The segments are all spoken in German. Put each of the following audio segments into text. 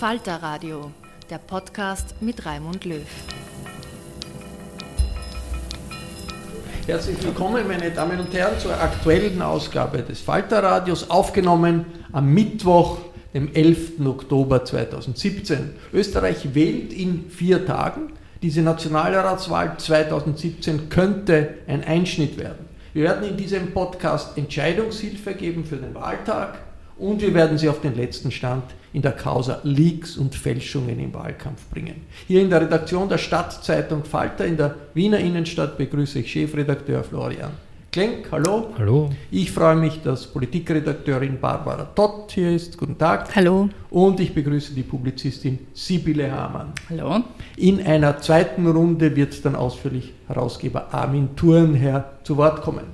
Falter Radio, der Podcast mit Raimund Löw. Herzlich willkommen, meine Damen und Herren, zur aktuellen Ausgabe des Falter Radios, aufgenommen am Mittwoch, dem 11. Oktober 2017. Österreich wählt in vier Tagen. Diese Nationalratswahl 2017 könnte ein Einschnitt werden. Wir werden in diesem Podcast Entscheidungshilfe geben für den Wahltag und wir werden Sie auf den letzten Stand in der Causa Leaks und Fälschungen im Wahlkampf bringen. Hier in der Redaktion der Stadtzeitung Falter in der Wiener Innenstadt begrüße ich Chefredakteur Florian Klenk. Hallo. Hallo. Ich freue mich, dass Politikredakteurin Barbara Tott hier ist. Guten Tag. Hallo. Und ich begrüße die Publizistin Sibylle Hamann. Hallo. In einer zweiten Runde wird dann ausführlich Herausgeber Armin Thurnherr zu Wort kommen.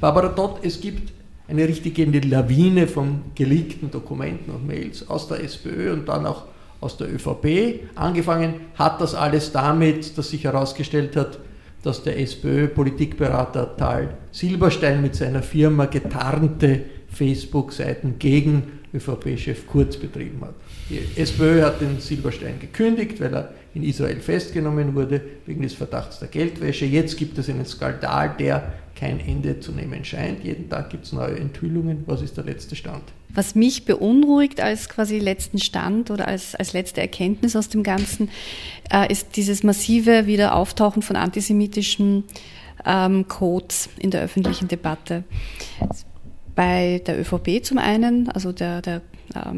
Barbara Tott, es gibt eine richtige Lawine von geleakten Dokumenten und Mails aus der SPÖ und dann auch aus der ÖVP. Angefangen hat das alles damit, dass sich herausgestellt hat, dass der SPÖ-Politikberater Tal Silberstein mit seiner Firma getarnte Facebook-Seiten gegen ÖVP-Chef Kurz betrieben hat. Die SPÖ hat den Silberstein gekündigt, weil er in Israel festgenommen wurde wegen des Verdachts der Geldwäsche. Jetzt gibt es einen Skandal, der kein Ende zu nehmen scheint. Jeden Tag gibt es neue Enthüllungen. Was ist der letzte Stand? Was mich beunruhigt als quasi letzten Stand oder als, als letzte Erkenntnis aus dem Ganzen, äh, ist dieses massive Wiederauftauchen von antisemitischen ähm, Codes in der öffentlichen Debatte. Bei der ÖVP zum einen, also der, der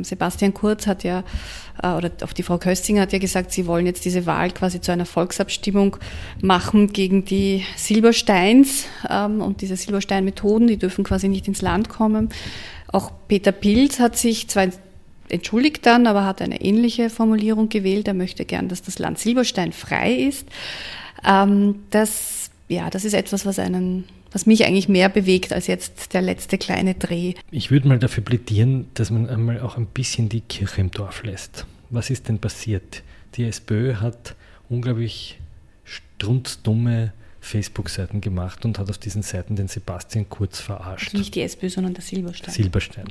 Sebastian Kurz hat ja, äh, oder auch die Frau Köstinger hat ja gesagt, sie wollen jetzt diese Wahl quasi zu einer Volksabstimmung machen gegen die Silbersteins ähm, und diese Silberstein-Methoden, die dürfen quasi nicht ins Land kommen. Auch Peter Pilz hat sich zwar entschuldigt dann, aber hat eine ähnliche Formulierung gewählt. Er möchte gern, dass das Land Silberstein frei ist. Ähm, das, ja, das ist etwas, was einen was mich eigentlich mehr bewegt als jetzt der letzte kleine Dreh. Ich würde mal dafür plädieren, dass man einmal auch ein bisschen die Kirche im Dorf lässt. Was ist denn passiert? Die SPÖ hat unglaublich strunzdumme Facebook-Seiten gemacht und hat auf diesen Seiten den Sebastian Kurz verarscht. Also nicht die SPÖ, sondern der Silberstein. Silberstein.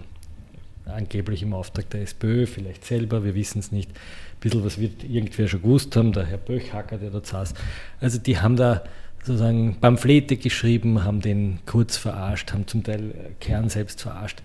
Angeblich im Auftrag der SPÖ, vielleicht selber, wir wissen es nicht. Ein bisschen was wird irgendwer schon gewusst haben, der Herr Böchhacker, der dort saß. Also die haben da sozusagen Pamphlete geschrieben, haben den Kurz verarscht, haben zum Teil Kern selbst verarscht.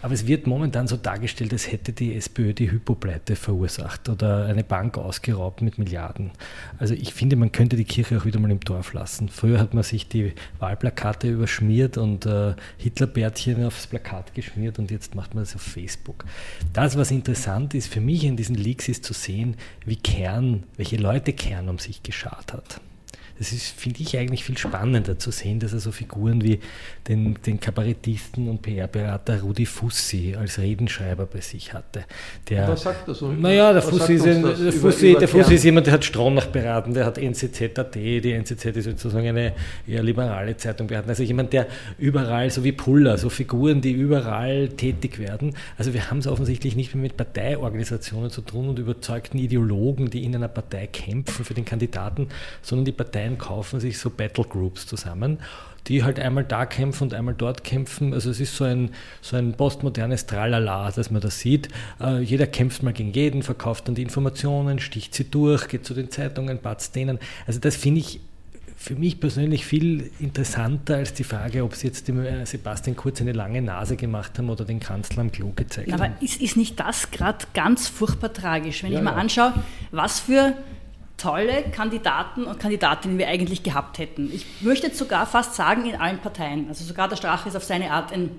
Aber es wird momentan so dargestellt, als hätte die SPÖ die Hypopleite verursacht oder eine Bank ausgeraubt mit Milliarden. Also ich finde, man könnte die Kirche auch wieder mal im Dorf lassen. Früher hat man sich die Wahlplakate überschmiert und äh, Hitlerbärtchen aufs Plakat geschmiert und jetzt macht man das auf Facebook. Das, was interessant ist für mich in diesen Leaks, ist zu sehen, wie Kern, welche Leute Kern um sich geschart hat. Das ist, finde ich, eigentlich viel spannender zu sehen, dass er so Figuren wie den, den Kabarettisten und PR-Berater Rudi Fussi als Redenschreiber bei sich hatte. Der, Was sagt er so? Naja, der Fussi, ist, ein, der, Fussi, über der Fussi ist jemand, der hat Stronach beraten, der hat NZZ.at, die NZZ ist sozusagen eine eher liberale Zeitung beraten. Also jemand, der überall, so wie Puller, so Figuren, die überall tätig werden. Also wir haben es offensichtlich nicht mehr mit Parteiorganisationen zu tun und überzeugten Ideologen, die in einer Partei kämpfen für den Kandidaten, sondern die Parteien kaufen sich so Battlegroups zusammen die halt einmal da kämpfen und einmal dort kämpfen. Also es ist so ein, so ein postmodernes Tralala, dass man das sieht. Äh, jeder kämpft mal gegen jeden, verkauft dann die Informationen, sticht sie durch, geht zu den Zeitungen, batzt denen. Also das finde ich für mich persönlich viel interessanter als die Frage, ob sie jetzt dem äh, Sebastian Kurz eine lange Nase gemacht haben oder den Kanzler am Klo gezeigt Aber haben. Aber ist, ist nicht das gerade ganz furchtbar tragisch, wenn ja, ich mir ja. anschaue, was für tolle Kandidaten und Kandidatinnen wir eigentlich gehabt hätten. Ich möchte jetzt sogar fast sagen, in allen Parteien. Also sogar der Strache ist auf seine Art ein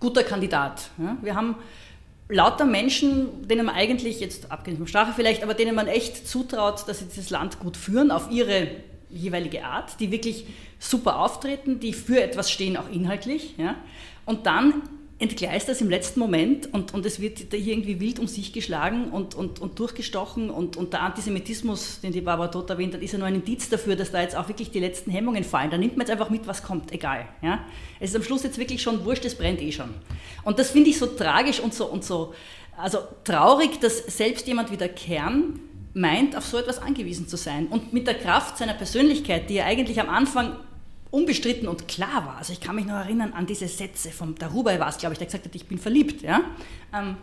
guter Kandidat. Wir haben lauter Menschen, denen man eigentlich, jetzt abgesehen vom Strache vielleicht, aber denen man echt zutraut, dass sie dieses Land gut führen, auf ihre jeweilige Art, die wirklich super auftreten, die für etwas stehen, auch inhaltlich. Und dann entgleist das im letzten Moment und, und es wird hier irgendwie wild um sich geschlagen und, und, und durchgestochen und, und der Antisemitismus, den die Barbara Todt erwähnt hat, ist ja nur ein Indiz dafür, dass da jetzt auch wirklich die letzten Hemmungen fallen. Da nimmt man jetzt einfach mit, was kommt, egal. Ja? Es ist am Schluss jetzt wirklich schon wurscht, es brennt eh schon. Und das finde ich so tragisch und so, und so also traurig, dass selbst jemand wie der Kern meint, auf so etwas angewiesen zu sein. Und mit der Kraft seiner Persönlichkeit, die er eigentlich am Anfang unbestritten und klar war. Also ich kann mich noch erinnern an diese Sätze vom Darüber war es, glaube ich, der gesagt hat, ich bin verliebt. Ja? Ähm,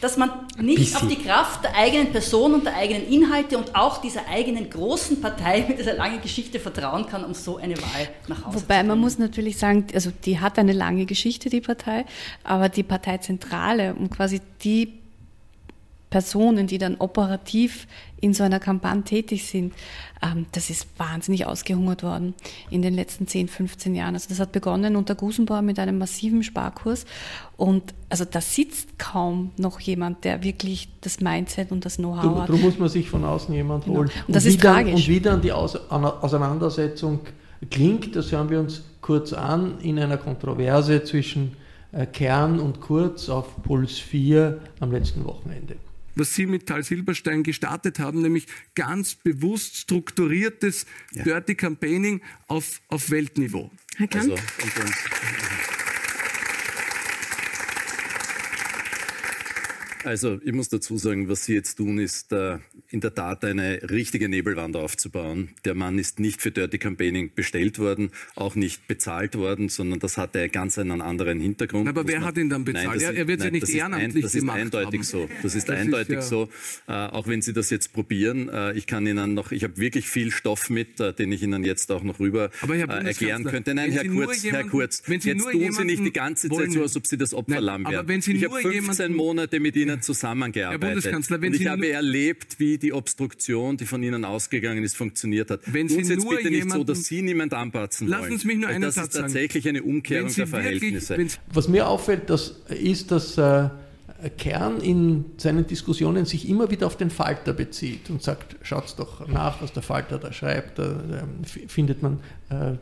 dass man nicht auf die Kraft der eigenen Person und der eigenen Inhalte und auch dieser eigenen großen Partei mit dieser langen Geschichte vertrauen kann, um so eine Wahl nach Hause Wobei zu man muss natürlich sagen, also die hat eine lange Geschichte, die Partei, aber die Parteizentrale und quasi die Personen, die dann operativ in so einer Kampagne tätig sind, ähm, das ist wahnsinnig ausgehungert worden in den letzten 10, 15 Jahren. Also das hat begonnen unter Gusenbauer mit einem massiven Sparkurs und also da sitzt kaum noch jemand, der wirklich das Mindset und das Know-how hat. Darum muss man sich von außen jemand Genau. holen. Und das wie ist dann, tragisch. Und wie dann die Aus Auseinandersetzung klingt, das hören wir uns kurz an in einer Kontroverse zwischen äh, Kern und Kurz auf Puls 4 am letzten Wochenende was Sie mit Tal Silberstein gestartet haben, nämlich ganz bewusst strukturiertes ja. Dirty Campaigning auf, auf Weltniveau. Herr Kant? Also, Also ich muss dazu sagen, was Sie jetzt tun, ist äh, in der Tat eine richtige Nebelwand aufzubauen. Der Mann ist nicht für Dirty Campaigning bestellt worden, auch nicht bezahlt worden, sondern das hatte ganz einen anderen Hintergrund. Aber wer man, hat ihn dann bezahlt? Nein, er, er wird nein, ja nicht ehrenamtlich ein, Das ist eindeutig haben. so. Das ist das eindeutig ist, ja. so. Äh, auch wenn Sie das jetzt probieren, äh, ich kann Ihnen noch, ich habe wirklich viel Stoff mit, äh, den ich Ihnen jetzt auch noch rüber äh, erklären könnte. Nein, Herr Kurz, jemanden, Herr Kurz, jetzt tun Sie nicht die ganze Zeit so, als ob Sie das Opferlamm wären. Ich habe 15 Monate mit Ihnen zusammengearbeitet. Wenn und ich Sie habe erlebt, wie die Obstruktion, die von Ihnen ausgegangen ist, funktioniert hat. Wenn Tun Sie jetzt nur bitte nicht so, dass Sie niemand anpatzen Lassen wollen. Sie mich nur einen das Satz ist tatsächlich eine Umkehrung der Verhältnisse. Wirklich, Was mir auffällt, das ist, dass äh, Kern in seinen Diskussionen sich immer wieder auf den Falter bezieht und sagt, schaut doch nach, was der Falter da schreibt. Da äh, findet man äh,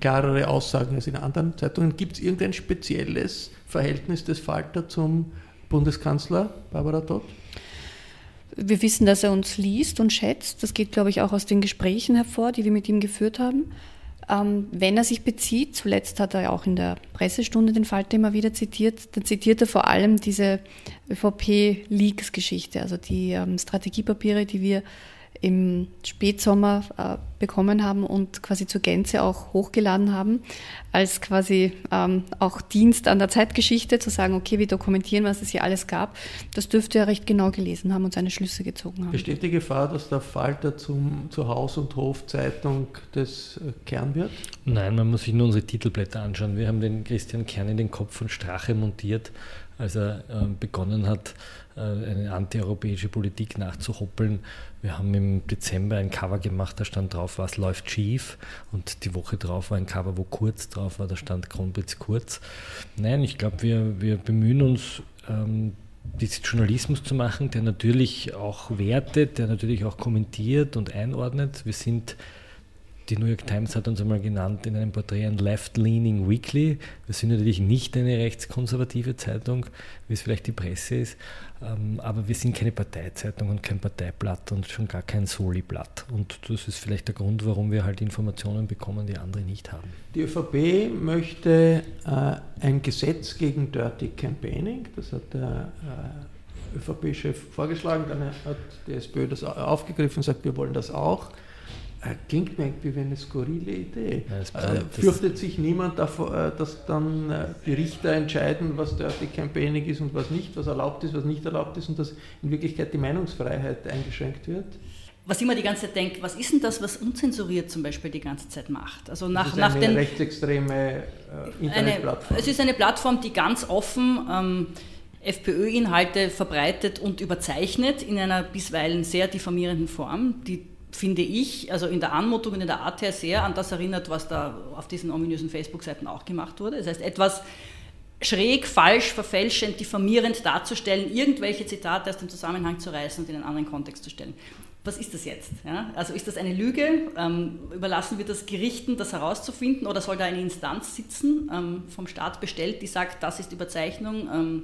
klarere Aussagen als in anderen Zeitungen. Gibt es irgendein spezielles Verhältnis des Falter zum Bundeskanzler Barbara Todt? Wir wissen, dass er uns liest und schätzt. Das geht, glaube ich, auch aus den Gesprächen hervor, die wir mit ihm geführt haben. Ähm, wenn er sich bezieht, zuletzt hat er auch in der Pressestunde den Falter immer wieder zitiert, dann zitiert er vor allem diese ÖVP-Leaks-Geschichte, also die ähm, Strategiepapiere, die wir im Spätsommer äh, bekommen haben und quasi zur Gänze auch hochgeladen haben, als quasi ähm, auch Dienst an der Zeitgeschichte zu sagen, okay, wir dokumentieren, was es hier alles gab. Das dürfte er recht genau gelesen haben und seine Schlüsse gezogen haben. Besteht die Gefahr, dass der Falter zum, zur Haus- und Hofzeitung des äh, Kern wird? Nein, man muss sich nur unsere Titelblätter anschauen. Wir haben den Christian Kern in den Kopf von Strache montiert, als er äh, begonnen hat, eine antieuropäische Politik nachzuhoppeln. Wir haben im Dezember ein Cover gemacht, da stand drauf, was läuft schief. Und die Woche drauf war ein Cover, wo Kurz drauf war, da stand Kronprinz Kurz. Nein, ich glaube, wir, wir bemühen uns, ähm, diesen Journalismus zu machen, der natürlich auch wertet, der natürlich auch kommentiert und einordnet. Wir sind die New York Times hat uns einmal genannt in einem Porträt ein Left-Leaning Weekly. Wir sind natürlich nicht eine rechtskonservative Zeitung, wie es vielleicht die Presse ist, ähm, aber wir sind keine Parteizeitung und kein Parteiblatt und schon gar kein Soli-Blatt. Und das ist vielleicht der Grund, warum wir halt Informationen bekommen, die andere nicht haben. Die ÖVP möchte äh, ein Gesetz gegen Dirty Campaigning, das hat der äh, ÖVP-Chef vorgeschlagen, dann hat die SPÖ das aufgegriffen und sagt, wir wollen das auch. Äh, klingt mir irgendwie wie eine skurrile Idee. Ja, äh, fürchtet sich niemand davor, äh, dass dann äh, die Richter entscheiden, was Dirty Campaigning ist und was nicht, was erlaubt ist, was nicht erlaubt ist und dass in Wirklichkeit die Meinungsfreiheit eingeschränkt wird? was ich immer die ganze Zeit denke, was ist denn das, was unzensuriert zum Beispiel die ganze Zeit macht? Also nach, das ist nach eine den, rechtsextreme äh, Internetplattform. es ist eine Plattform, die ganz offen ähm, FPÖ-Inhalte verbreitet und überzeichnet in einer bisweilen sehr diffamierenden Form, die finde ich, also in der Anmutung und in der Art her sehr an das erinnert, was da auf diesen ominösen Facebook-Seiten auch gemacht wurde. Das heißt, etwas schräg, falsch, verfälschend, diffamierend darzustellen, irgendwelche Zitate aus dem Zusammenhang zu reißen und in einen anderen Kontext zu stellen. Was ist das jetzt? Ja? Also ist das eine Lüge? Ähm, überlassen wir das Gerichten, das herauszufinden? Oder soll da eine Instanz sitzen, ähm, vom Staat bestellt, die sagt, das ist Überzeichnung, ähm,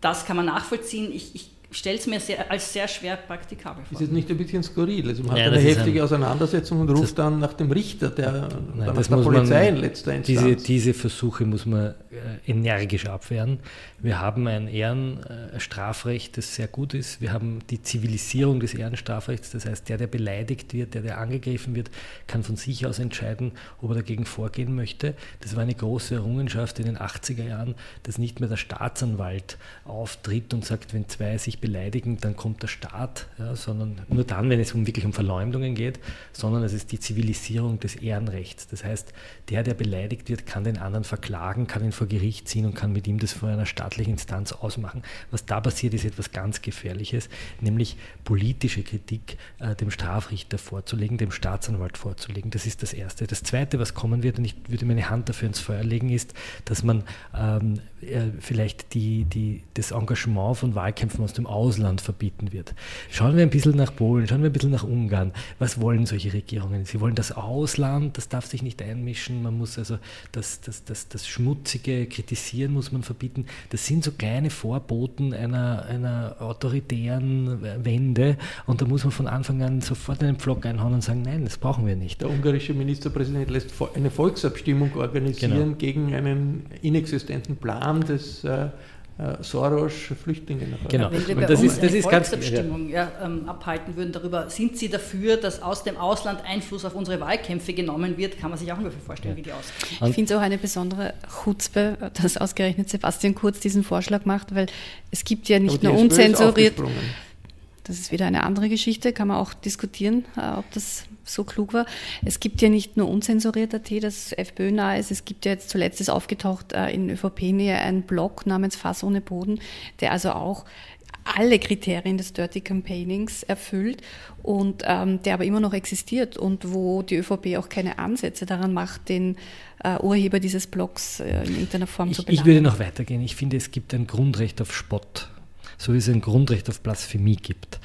das kann man nachvollziehen? Ich, ich stelle es mir sehr, als sehr schwer praktikabel vor. Ist es nicht ein bisschen skurril? Also man hat ja, eine heftige ein, Auseinandersetzung und ruft dann nach dem Richter, der nein, dann der Polizei man, in letzter Instanz. Diese, diese Versuche muss man äh, energisch abwehren. Wir haben ein Ehrenstrafrecht, äh, das sehr gut ist. Wir haben die Zivilisierung des Ehrenstrafrechts, das heißt, der, der beleidigt wird, der, der angegriffen wird, kann von sich aus entscheiden, ob er dagegen vorgehen möchte. Das war eine große Errungenschaft in den 80er Jahren, dass nicht mehr der Staatsanwalt auftritt und sagt, wenn zwei sich beleidigen, dann kommt der Staat, ja, sondern nur dann, wenn es um wirklich um Verleumdungen geht, sondern es ist die Zivilisierung des Ehrenrechts. Das heißt, der, der beleidigt wird, kann den anderen verklagen, kann ihn vor Gericht ziehen und kann mit ihm das vor einer staatlichen Instanz ausmachen. Was da passiert, ist etwas ganz Gefährliches, nämlich politische Kritik äh, dem Strafrichter vorzulegen, dem Staatsanwalt vorzulegen. Das ist das Erste. Das Zweite, was kommen wird, und ich würde meine Hand dafür ins Feuer legen, ist, dass man ähm, äh, vielleicht die, die, das Engagement von Wahlkämpfen aus dem Ausland verbieten wird. Schauen wir ein bisschen nach Polen, schauen wir ein bisschen nach Ungarn. Was wollen solche Regierungen? Sie wollen das Ausland, das darf sich nicht einmischen, man muss also das, das, das, das Schmutzige kritisieren, muss man verbieten. Das sind so kleine Vorboten einer, einer autoritären Wende und da muss man von Anfang an sofort einen Pflock einhauen und sagen, nein, das brauchen wir nicht. Der ungarische Ministerpräsident lässt eine Volksabstimmung organisieren genau. gegen einen inexistenten Plan des äh, äh, Soros Flüchtlinge nach Genau. Wenn wir bei das uns ist, das eine ist Volksabstimmung ja, ähm, abhalten würden darüber, sind Sie dafür, dass aus dem Ausland Einfluss auf unsere Wahlkämpfe genommen wird, kann man sich auch ungefähr vorstellen, ja. wie die aussehen. Ich finde es auch eine besondere Chutzpe, dass ausgerechnet Sebastian Kurz diesen Vorschlag macht, weil es gibt ja nicht nur unzensuriert. Das ist wieder eine andere Geschichte, kann man auch diskutieren, äh, ob das so klug war. Es gibt ja nicht nur unzensurierter Tee, das FPÖ nahe ist, es gibt ja jetzt zuletzt ist aufgetaucht äh, in ÖVP-Nähe ein Blog namens Fass ohne Boden, der also auch alle Kriterien des Dirty Campaignings erfüllt und ähm, der aber immer noch existiert und wo die ÖVP auch keine Ansätze daran macht, den äh, Urheber dieses Blogs äh, in irgendeiner Form ich, zu belangen. Ich würde noch weitergehen. Ich finde, es gibt ein Grundrecht auf Spott, so wie es ein Grundrecht auf Blasphemie gibt.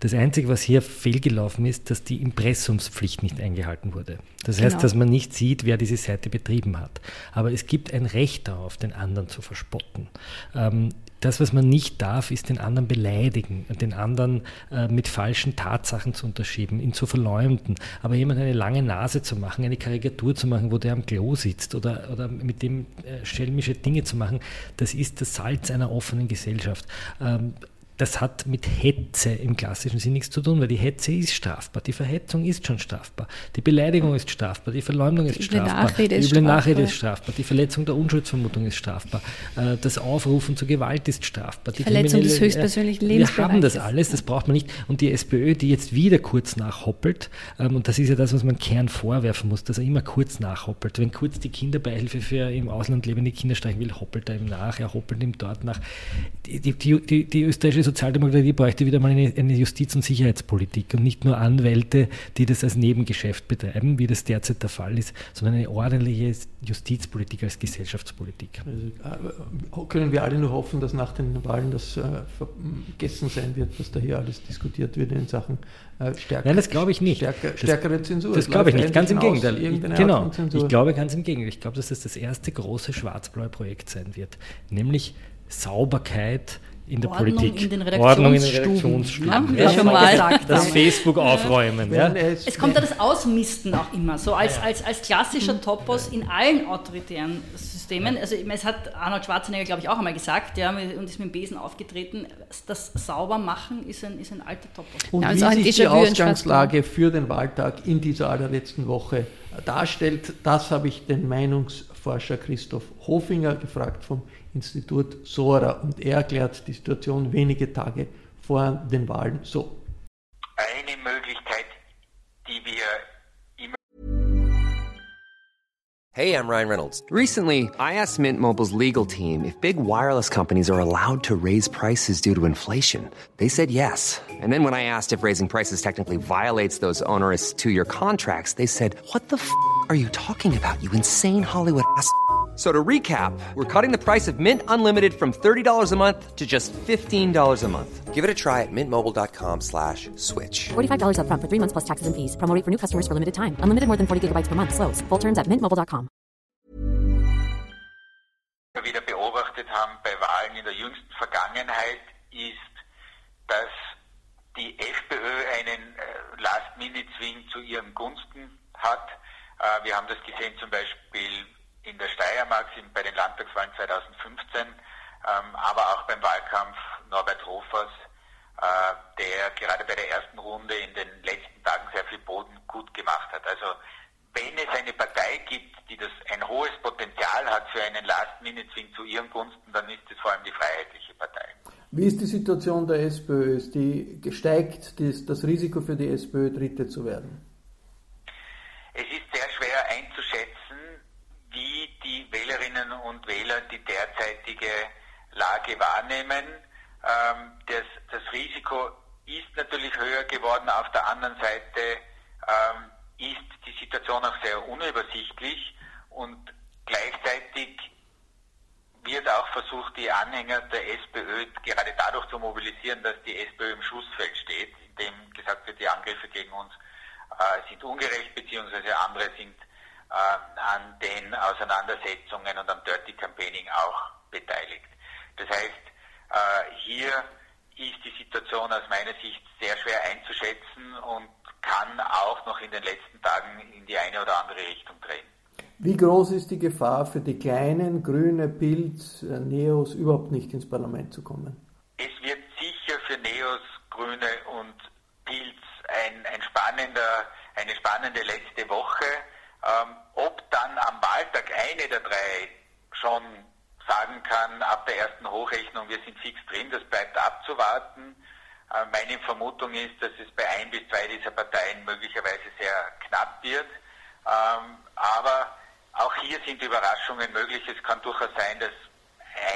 Das Einzige, was hier fehlgelaufen ist, dass die Impressumspflicht nicht eingehalten wurde. Das heißt, genau. dass man nicht sieht, wer diese Seite betrieben hat. Aber es gibt ein Recht darauf, den anderen zu verspotten. Ähm, das, was man nicht darf, ist den anderen beleidigen, den anderen äh, mit falschen Tatsachen zu unterschieben, ihn zu verleumden. Aber jemand eine lange Nase zu machen, eine Karikatur zu machen, wo der am Klo sitzt oder, oder mit dem äh, schelmische Dinge zu machen, das ist das Salz einer offenen Gesellschaft. Ähm, das hat mit Hetze im klassischen Sinn nichts zu tun, weil die Hetze ist strafbar, die Verhetzung ist schon strafbar, die Beleidigung ist strafbar, die Verleumdung ist strafbar, Nachrede die üble Nachrede ist strafbar, die Verletzung der Unschuldsvermutung ist strafbar, äh, das Aufrufen zur Gewalt ist strafbar. Die Verletzung des höchstpersönlichen Lebensbereichs. Wir haben das alles, das braucht man nicht. Und die SPÖ, die jetzt wieder kurz nachhoppelt, ähm, und das ist ja das, was man Kern vorwerfen muss, dass er immer kurz nachhoppelt. Wenn kurz die Kinderbeihilfe für im Ausland lebende Kinder streichen will, hoppelt er ihm nach, er hoppelt ihm dort nach. Die, die, die, die österreichische Sozialdemokratie bräuchte wieder mal eine, eine, Justiz- und Sicherheitspolitik und nicht nur Anwälte, die das als Nebengeschäft betreiben, wie das derzeit der Fall ist, sondern eine ordentliche Justizpolitik als Gesellschaftspolitik. Also, äh, können wir alle nur hoffen, dass nach den Wahlen das äh, vergessen sein wird, was da hier alles diskutiert wird in Sachen äh, stärker. Nein, das glaube ich nicht. Stärker, stärkere Zensur. Das, das glaube ich nicht, ganz im Gegenteil. Genau, ich glaube ganz im Gegenteil. Ich glaube, dass das das erste große schwarz-blaue Projekt sein wird, nämlich Sauberkeit in der Ordnung Politik. In den Ordnung in den Redaktionsstuben. Haben wir schon mal gesagt. Das Facebook aufräumen. Ja. Es kommt da das Ausmisten auch immer, so als, als, als klassischer Topos in allen autoritären Systemen. Also es hat Arnold Schwarzenegger, glaube ich, auch einmal gesagt, ja, und ist mit dem Besen aufgetreten, das Saubermachen ist ein, ist ein alter Topos. Und ja, also wie sich die Ausgangslage für den Wahltag in dieser allerletzten Woche darstellt, das habe ich den Meinungsforscher Christoph Hofinger gefragt vom Institut Sora und er erklärt die Situation wenige Tage vor den Wahlen so. Eine Möglichkeit, die wir Hey, I'm Ryan Reynolds. Recently, I asked Mint Mobile's legal team if big wireless companies are allowed to raise prices due to inflation. They said yes. And then when I asked if raising prices technically violates those onerous 2-year contracts, they said, "What the f*** are you talking about? You insane Hollywood ass." So to recap, we're cutting the price of Mint Unlimited from $30 a month to just $15 a month. Give it a try at mintmobile.com slash switch. $45 up front for three months plus taxes and fees. Promoting for new customers for limited time. Unlimited more than 40 gigabytes per month. Slows. Full terms at mintmobile.com. wieder beobachtet haben bei Wahlen in der jüngsten Vergangenheit ist, dass die FPÖ einen äh, Last-Minute-Swing zu ihren Gunsten hat. Äh, wir haben das gesehen zum Beispiel in der Steiermark sind bei den Landtagswahlen 2015, ähm, aber auch beim Wahlkampf Norbert Hofers, äh, der gerade bei der ersten Runde in den letzten Tagen sehr viel Boden gut gemacht hat. Also wenn es eine Partei gibt, die das ein hohes Potenzial hat für einen Last-Minute-Swing zu ihren Gunsten, dann ist es vor allem die Freiheitliche Partei. Wie ist die Situation der SPÖ? Ist die gesteigt das, das Risiko für die SPÖ, Dritte zu werden? Es ist sehr schwer einzuschätzen wie die Wählerinnen und Wähler die derzeitige Lage wahrnehmen. Ähm, das, das, Risiko ist natürlich höher geworden. Auf der anderen Seite ähm, ist die Situation auch sehr unübersichtlich und gleichzeitig wird auch versucht, die Anhänger der SPÖ gerade dadurch zu mobilisieren, dass die SPÖ im Schussfeld steht, indem gesagt wird, die Angriffe gegen uns äh, sind ungerecht, beziehungsweise andere sind äh, an den Auseinandersetzungen und am Dirty Campaigning auch beteiligt. Das heißt, äh, hier ist die Situation aus meiner Sicht sehr schwer einzuschätzen und kann auch noch in den letzten Tagen in die eine oder andere Richtung drehen. Wie groß ist die Gefahr für die kleinen Grüne, Pilz, äh, Neos überhaupt nicht ins Parlament zu kommen? Es wird sicher für Neos, Grüne und Pilz ein, ein spannender, eine spannende letzte Woche. Ähm, ob dann am Wahltag eine der drei schon sagen kann, ab der ersten Hochrechnung, wir sind fix drin, das bleibt abzuwarten. Äh, meine Vermutung ist, dass es bei ein bis zwei dieser Parteien möglicherweise sehr knapp wird. Ähm, aber auch hier sind Überraschungen möglich. Es kann durchaus sein, dass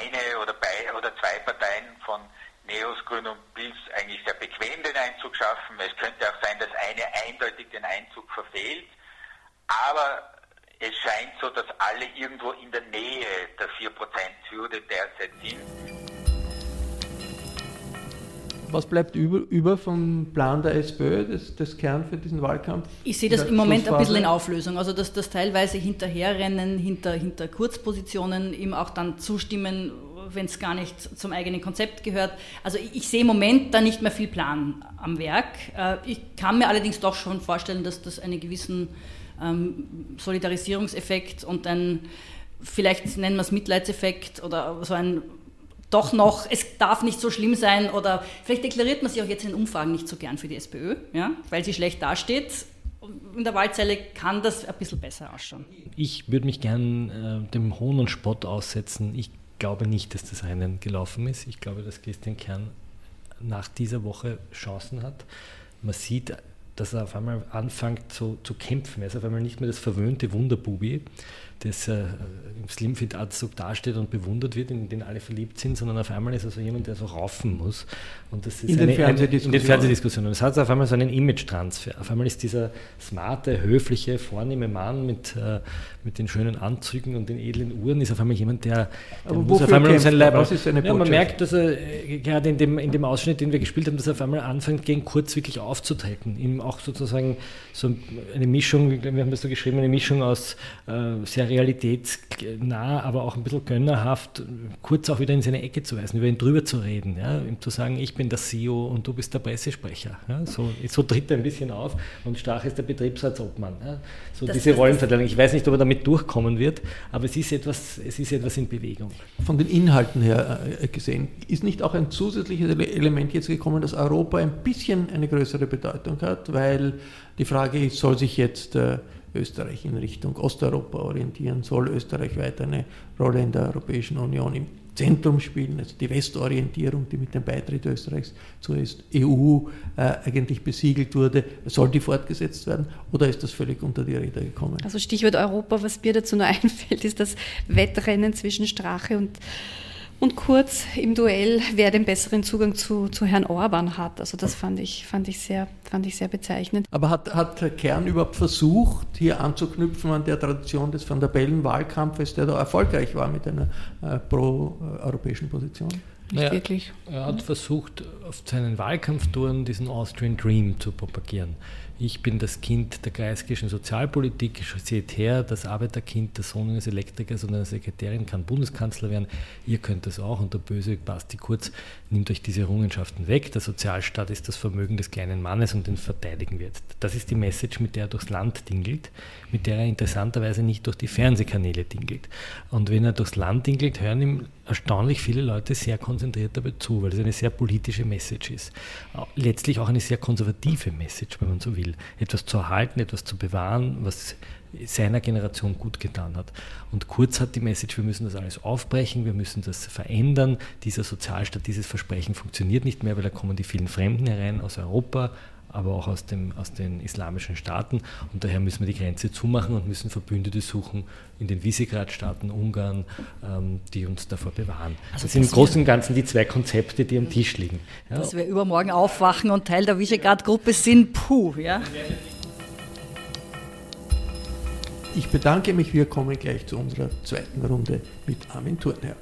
eine oder, bei, oder zwei Parteien von Neos, Grün und Pilz eigentlich sehr bequem den Einzug schaffen. Es könnte auch sein, dass eine eindeutig den Einzug verfehlt. Aber es scheint so, dass alle irgendwo in der Nähe der 4%-Hürde derzeit sind. Was bleibt über, über vom Plan der SPÖ, das, das Kern für diesen Wahlkampf? Ich sehe das im Moment ein bisschen in Auflösung. Also dass das teilweise Hinterherrennen, hinter, hinter Kurzpositionen, ihm auch dann zustimmen, wenn es gar nicht zum eigenen Konzept gehört. Also ich, ich, sehe im Moment da nicht mehr viel Plan am Werk. Äh, ich kann mir allerdings doch schon vorstellen, dass das einen gewissen ähm, Solidarisierungseffekt und ein, vielleicht nennen wir es Mitleidseffekt oder so ein doch noch, es darf nicht so schlimm sein oder vielleicht deklariert man sich auch jetzt in Umfragen nicht so gern für die SPÖ, ja, weil sie schlecht dasteht. In der Wahlzelle kann das ein bisschen besser ausschauen. Ich würde mich gern äh, dem Hohn und Spott aussetzen. Ich glaube nicht, dass das Rennen gelaufen ist. Ich glaube, dass Christian Kern nach dieser Woche Chancen hat. Man sieht dass er auf einmal anfängt zu, zu kämpfen. Er ist auf einmal nicht mehr das verwöhnte Wunderbubi, das äh, im Slimfit-Anzug dasteht und bewundert wird, in den alle verliebt sind, sondern auf einmal ist er so jemand, der so raufen muss. Und das ist in, eine, den Fernsehdiskussionen. in den Fernsehdiskussionen. Das hat auf einmal so einen Image-Transfer. Auf einmal ist dieser smarte, höfliche, vornehme Mann mit, äh, mit den schönen Anzügen und den edlen Uhren, ist auf einmal jemand, der, der muss auf einmal um sein Leib. Was ist seine ja, Man merkt, dass er äh, gerade in dem, in dem Ausschnitt, den wir gespielt haben, dass er auf einmal anfängt, gegen Kurz wirklich aufzutreten. Ihm auch sozusagen so eine Mischung, wir haben das so geschrieben, eine Mischung aus äh, sehr realitätsnah, aber auch ein bisschen gönnerhaft, Kurz auch wieder in seine Ecke zu weisen, über ihn drüber zu reden, ja, ihm zu sagen, ich bin der CEO und du bist der Pressesprecher. Ja, so, so, tritt er ein bisschen auf und Stach ist der Betriebsratsobmann. Ja, so das diese Rollenverteilung. Ich weiß nicht, ob er damit durchkommen wird, aber es ist etwas, es ist etwas in Bewegung. Von den Inhalten her äh, gesehen, ist nicht auch ein zusätzliches Element jetzt gekommen, dass Europa ein bisschen eine größere Bedeutung hat, weil die Frage ist, soll sich jetzt äh, Österreich in Richtung Osteuropa orientieren, soll Österreich weiter eine Rolle in der Europäischen Union im Zentrum spielen, also die Westorientierung, die mit dem Beitritt Österreichs zur EU äh, eigentlich besiegelt wurde, soll die fortgesetzt werden oder ist das völlig unter die Räder gekommen? Also Stichwort Europa, was mir dazu nur einfällt, ist das Wettrennen zwischen Strache und und Kurz im Duell, wer den besseren Zugang zu, zu Herrn Orban hat. Also das fand ich, fand ich, sehr, fand ich sehr bezeichnend. Aber hat, hat Kern überhaupt versucht, hier anzuknüpfen an der Tradition des Van der Bellen-Wahlkampfes, der da erfolgreich war mit einer äh, pro-europäischen Position? Nicht naja, wirklich. Er hat versucht, auf seinen Wahlkampftouren diesen Austrian Dream zu propagieren ich bin das Kind der kreisgischen Sozialpolitik, seht her, das Arbeiterkind, der Sohn eines Elektrikers und einer Sekretärin kann Bundeskanzler werden, ihr könnt das auch und der böse Basti Kurz nimmt euch diese Errungenschaften weg, der Sozialstaat ist das Vermögen des kleinen Mannes und den verteidigen wir jetzt. Das ist die Message, mit der er durchs Land dingelt, mit der er interessanterweise nicht durch die Fernsehkanäle dingelt. Und wenn er durchs Land dingelt, hören ihm erstaunlich viele Leute sehr konzentriert dabei zu, weil es eine sehr politische Message ist. Letztlich auch eine sehr konservative Message, wenn man so will. Etwas zu erhalten, etwas zu bewahren, was seiner Generation gut getan hat. Und Kurz hat die Message, wir müssen das alles aufbrechen, wir müssen das verändern. Dieser Sozialstaat, dieses Versprechen funktioniert nicht mehr, weil da kommen die vielen Fremden herein aus Europa, aber auch aus, dem, aus den islamischen Staaten. Und daher müssen wir die Grenze zumachen und müssen Verbündete suchen in den Visegrad-Staaten, Ungarn, ähm, die uns davor bewahren. Also das sind im Großen und Ganzen die zwei Konzepte, die am Tisch liegen. Ja. Dass wir übermorgen aufwachen und Teil der Visegrad-Gruppe sind, puh. Ja? Ich bedanke mich, wir kommen gleich zu unserer zweiten Runde mit Armin Thurnherr.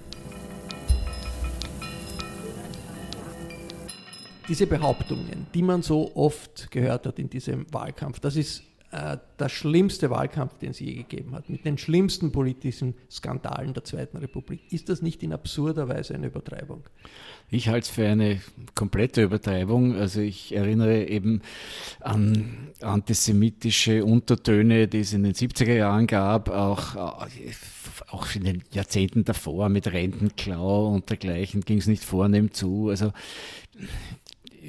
Diese Behauptungen, die man so oft gehört hat in diesem Wahlkampf, das ist äh, der schlimmste Wahlkampf, den es je gegeben hat, mit den schlimmsten politischen Skandalen der Zweiten Republik. Ist das nicht in absurder Weise eine Übertreibung? Ich halte es für eine komplette Übertreibung. Also ich erinnere eben an antisemitische Untertöne, die es in den 70er Jahren gab, auch, auch in den Jahrzehnten davor mit Rentenklau und dergleichen ging es nicht vornehm zu. Also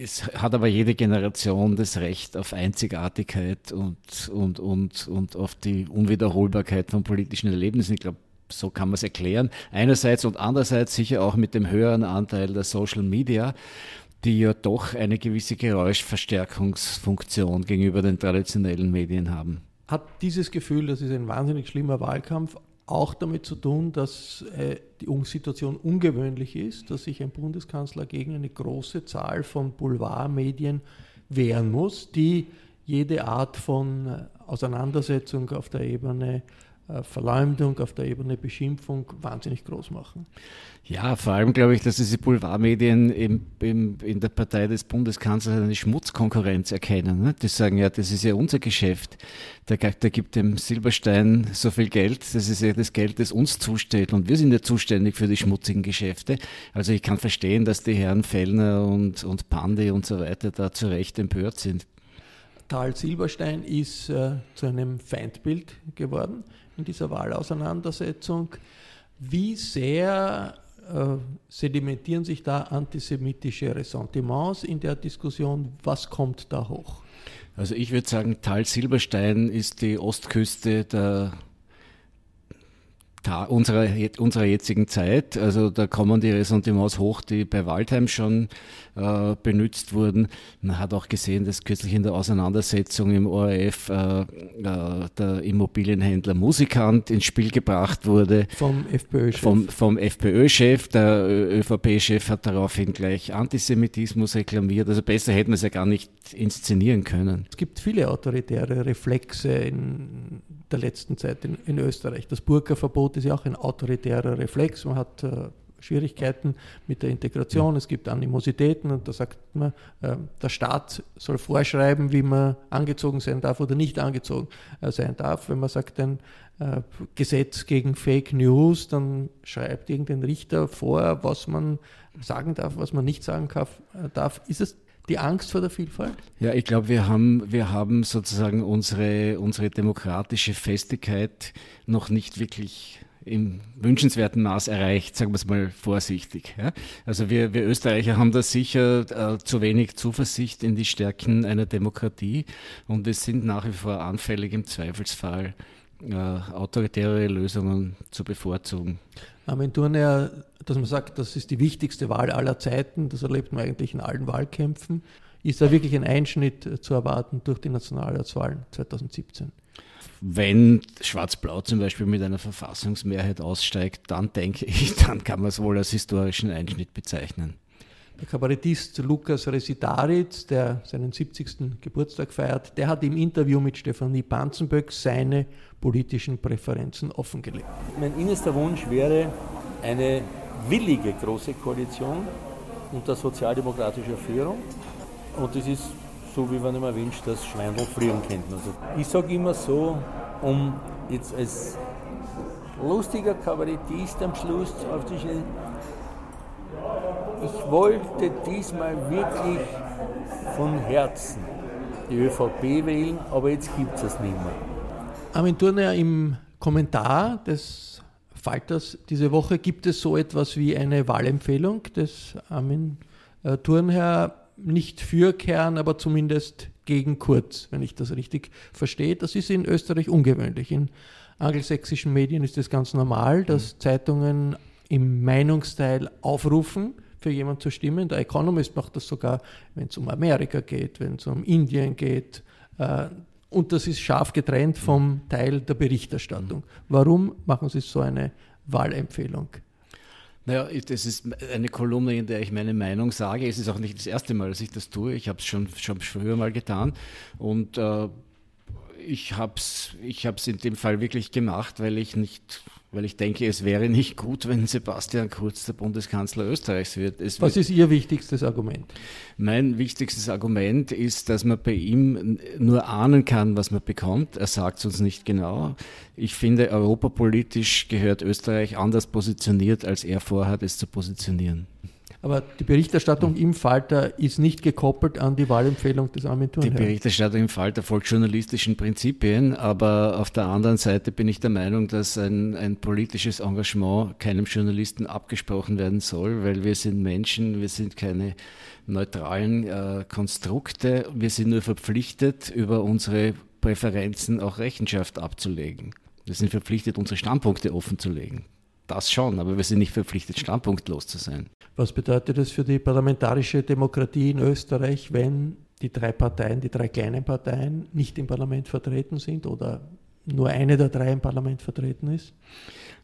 es hat aber jede Generation das Recht auf Einzigartigkeit und, und, und, und auf die Unwiederholbarkeit von politischen Erlebnissen. Ich glaube, so kann man es erklären. Einerseits und andererseits sicher auch mit dem höheren Anteil der Social Media, die ja doch eine gewisse Geräuschverstärkungsfunktion gegenüber den traditionellen Medien haben. Hat dieses Gefühl, das ist ein wahnsinnig schlimmer Wahlkampf, auch damit zu tun, dass äh, die Situation ungewöhnlich ist, dass sich ein Bundeskanzler gegen eine große Zahl von Boulevardmedien wehren muss, die jede Art von äh, Auseinandersetzung auf der Ebene Verleumdung, auf der Ebene Beschimpfung wahnsinnig groß machen. Ja, vor allem glaube ich, dass diese Boulevardmedien im, im, in der Partei des Bundeskanzlers eine Schmutzkonkurrenz erkennen. Ne? Die sagen, ja, das ist ja unser Geschäft. Der, der gibt dem Silberstein so viel Geld, das ist ja das Geld, das uns zusteht. Und wir sind ja zuständig für die schmutzigen Geschäfte. Also ich kann verstehen, dass die Herren Fellner und, und Pandi und so weiter da zu Recht empört sind. Tal Silberstein ist äh, zu einem Feindbild geworden in dieser Wahlauseinandersetzung. Wie sehr äh, sedimentieren sich da antisemitische Ressentiments in der Diskussion? Was kommt da hoch? Also ich würde sagen, Tal Silberstein ist die Ostküste der unserer, unserer jetzigen Zeit. Also da kommen die Ressentiments hoch, die bei Waldheim schon äh, benutzt wurden. Man hat auch gesehen, dass kürzlich in der Auseinandersetzung im ORF äh, äh, der Immobilienhändler Musikant ins Spiel gebracht wurde. Vom FPÖ-Chef. Vom, vom FPÖ-Chef. Der ÖVP-Chef hat daraufhin gleich Antisemitismus reklamiert. Also besser hätten wir es ja gar nicht inszenieren können. Es gibt viele autoritäre Reflexe in der letzten Zeit in, in Österreich. Das Burka-Verbot ist ja auch ein autoritärer Reflex. Man hat äh, Schwierigkeiten mit der Integration, es gibt Animositäten und da sagt man, äh, der Staat soll vorschreiben, wie man angezogen sein darf oder nicht angezogen äh, sein darf. Wenn man sagt, ein äh, Gesetz gegen Fake News, dann schreibt irgendein Richter vor, was man sagen darf, was man nicht sagen darf. Ist es die Angst vor der Vielfalt? Ja, ich glaube, wir haben, wir haben sozusagen unsere, unsere demokratische Festigkeit noch nicht wirklich im wünschenswerten Maß erreicht, sagen wir es mal vorsichtig. Ja? Also wir, wir Österreicher haben da sicher äh, zu wenig Zuversicht in die Stärken einer Demokratie und wir sind nach wie vor anfällig im Zweifelsfall äh, autoritäre Lösungen zu bevorzugen. Armin Thurner, dass man sagt, das ist die wichtigste Wahl aller Zeiten, das erlebt man eigentlich in allen Wahlkämpfen. Ist da wirklich ein Einschnitt zu erwarten durch die Nationalratswahlen 2017? Wenn Schwarz-Blau zum Beispiel mit einer Verfassungsmehrheit aussteigt, dann denke ich, dann kann man es wohl als historischen Einschnitt bezeichnen. Der Kabarettist Lukas Resitaritz, der seinen 70. Geburtstag feiert, der hat im Interview mit Stefanie Panzenböck seine politischen Präferenzen offengelegt. Mein innerster Wunsch wäre eine willige große Koalition unter sozialdemokratischer Führung. Und das ist so, wie man immer wünscht, dass Schweindel frieren könnten. Also ich sage immer so, um jetzt als lustiger Kabarettist am Schluss aufzustellen, ich wollte diesmal wirklich von Herzen die ÖVP wählen, aber jetzt gibt es es nicht mehr. Armin Thurner, im Kommentar des Falters diese Woche gibt es so etwas wie eine Wahlempfehlung des Armin äh, Thurnherr nicht für Kern, aber zumindest gegen Kurz, wenn ich das richtig verstehe. Das ist in Österreich ungewöhnlich. In angelsächsischen Medien ist es ganz normal, dass mhm. Zeitungen im Meinungsteil aufrufen, für jemanden zu stimmen. Der Economist macht das sogar, wenn es um Amerika geht, wenn es um Indien geht. Äh, und das ist scharf getrennt vom Teil der Berichterstattung. Warum machen Sie so eine Wahlempfehlung? Naja, das ist eine Kolumne, in der ich meine Meinung sage. Es ist auch nicht das erste Mal, dass ich das tue. Ich habe es schon, schon früher mal getan. Und äh, ich habe es ich in dem Fall wirklich gemacht, weil ich nicht weil ich denke, es wäre nicht gut, wenn Sebastian Kurz der Bundeskanzler Österreichs wird. Es Was wird, ist Ihr wichtigstes Argument? Mein wichtigstes Argument ist, dass man bei ihm nur ahnen kann, was man bekommt. Er sagt es uns nicht genau. Ich finde, europapolitisch gehört Österreich anders positioniert, als er vorhat, es zu positionieren. Aber die Berichterstattung im Falter ist nicht gekoppelt an die Wahlempfehlung des Armin Die Berichterstattung im Falter folgt journalistischen Prinzipien, aber auf der anderen Seite bin ich der Meinung, dass ein, ein politisches Engagement keinem Journalisten abgesprochen werden soll, weil wir sind Menschen, wir sind keine neutralen äh, Konstrukte, wir sind nur verpflichtet, über unsere Präferenzen auch Rechenschaft abzulegen. Wir sind verpflichtet, unsere Standpunkte offenzulegen. Das schon, aber wir sind nicht verpflichtet, standpunktlos zu sein. Was bedeutet das für die parlamentarische Demokratie in Österreich, wenn die drei Parteien, die drei kleinen Parteien nicht im Parlament vertreten sind oder nur eine der drei im Parlament vertreten ist?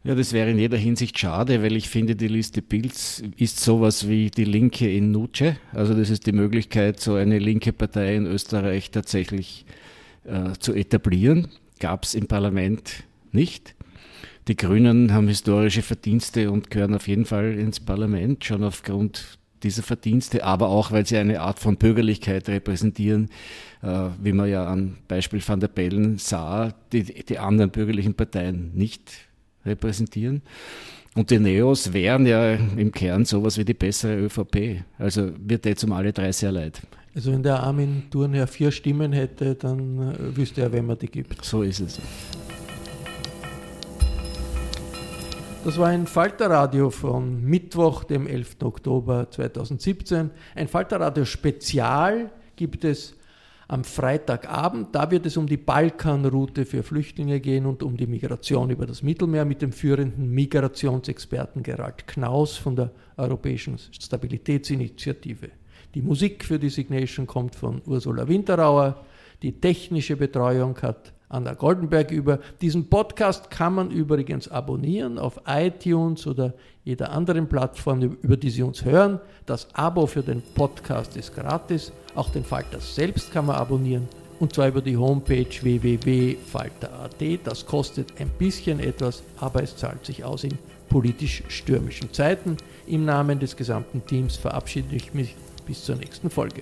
Ja, das wäre in jeder Hinsicht schade, weil ich finde, die Liste Pilz ist sowas wie die Linke in Nuce. Also das ist die Möglichkeit, so eine linke Partei in Österreich tatsächlich äh, zu etablieren. Gab es im Parlament nicht. Die Grünen haben historische Verdienste und gehören auf jeden Fall ins Parlament, schon aufgrund dieser Verdienste, aber auch, weil sie eine Art von Bürgerlichkeit repräsentieren, äh, wie man ja am Beispiel Van der Bellen sah, die die anderen bürgerlichen Parteien nicht repräsentieren. Und die Neos wären ja im Kern sowas wie die bessere ÖVP. Also wird jetzt um alle drei sehr leid. Also wenn der Armin Thurnherr vier Stimmen hätte, dann äh, wüsste er, wem man die gibt. So ist es. Das war ein Falterradio von Mittwoch, dem 11. Oktober 2017. Ein Falterradio Spezial gibt es am Freitagabend. Da wird es um die Balkanroute für Flüchtlinge gehen und um die Migration über das Mittelmeer mit dem führenden Migrationsexperten Gerald Knaus von der Europäischen Stabilitätsinitiative. Die Musik für die Signation kommt von Ursula Winterauer. Die technische Betreuung hat Anna Goldenberg über. Diesen Podcast kann man übrigens abonnieren auf iTunes oder jeder anderen Plattform, über die Sie uns hören. Das Abo für den Podcast ist gratis. Auch den Falter selbst kann man abonnieren. Und zwar über die Homepage www.falter.at. Das kostet ein bisschen etwas, aber es zahlt sich aus in politisch stürmischen Zeiten. Im Namen des gesamten Teams verabschiede ich mich bis zur nächsten Folge.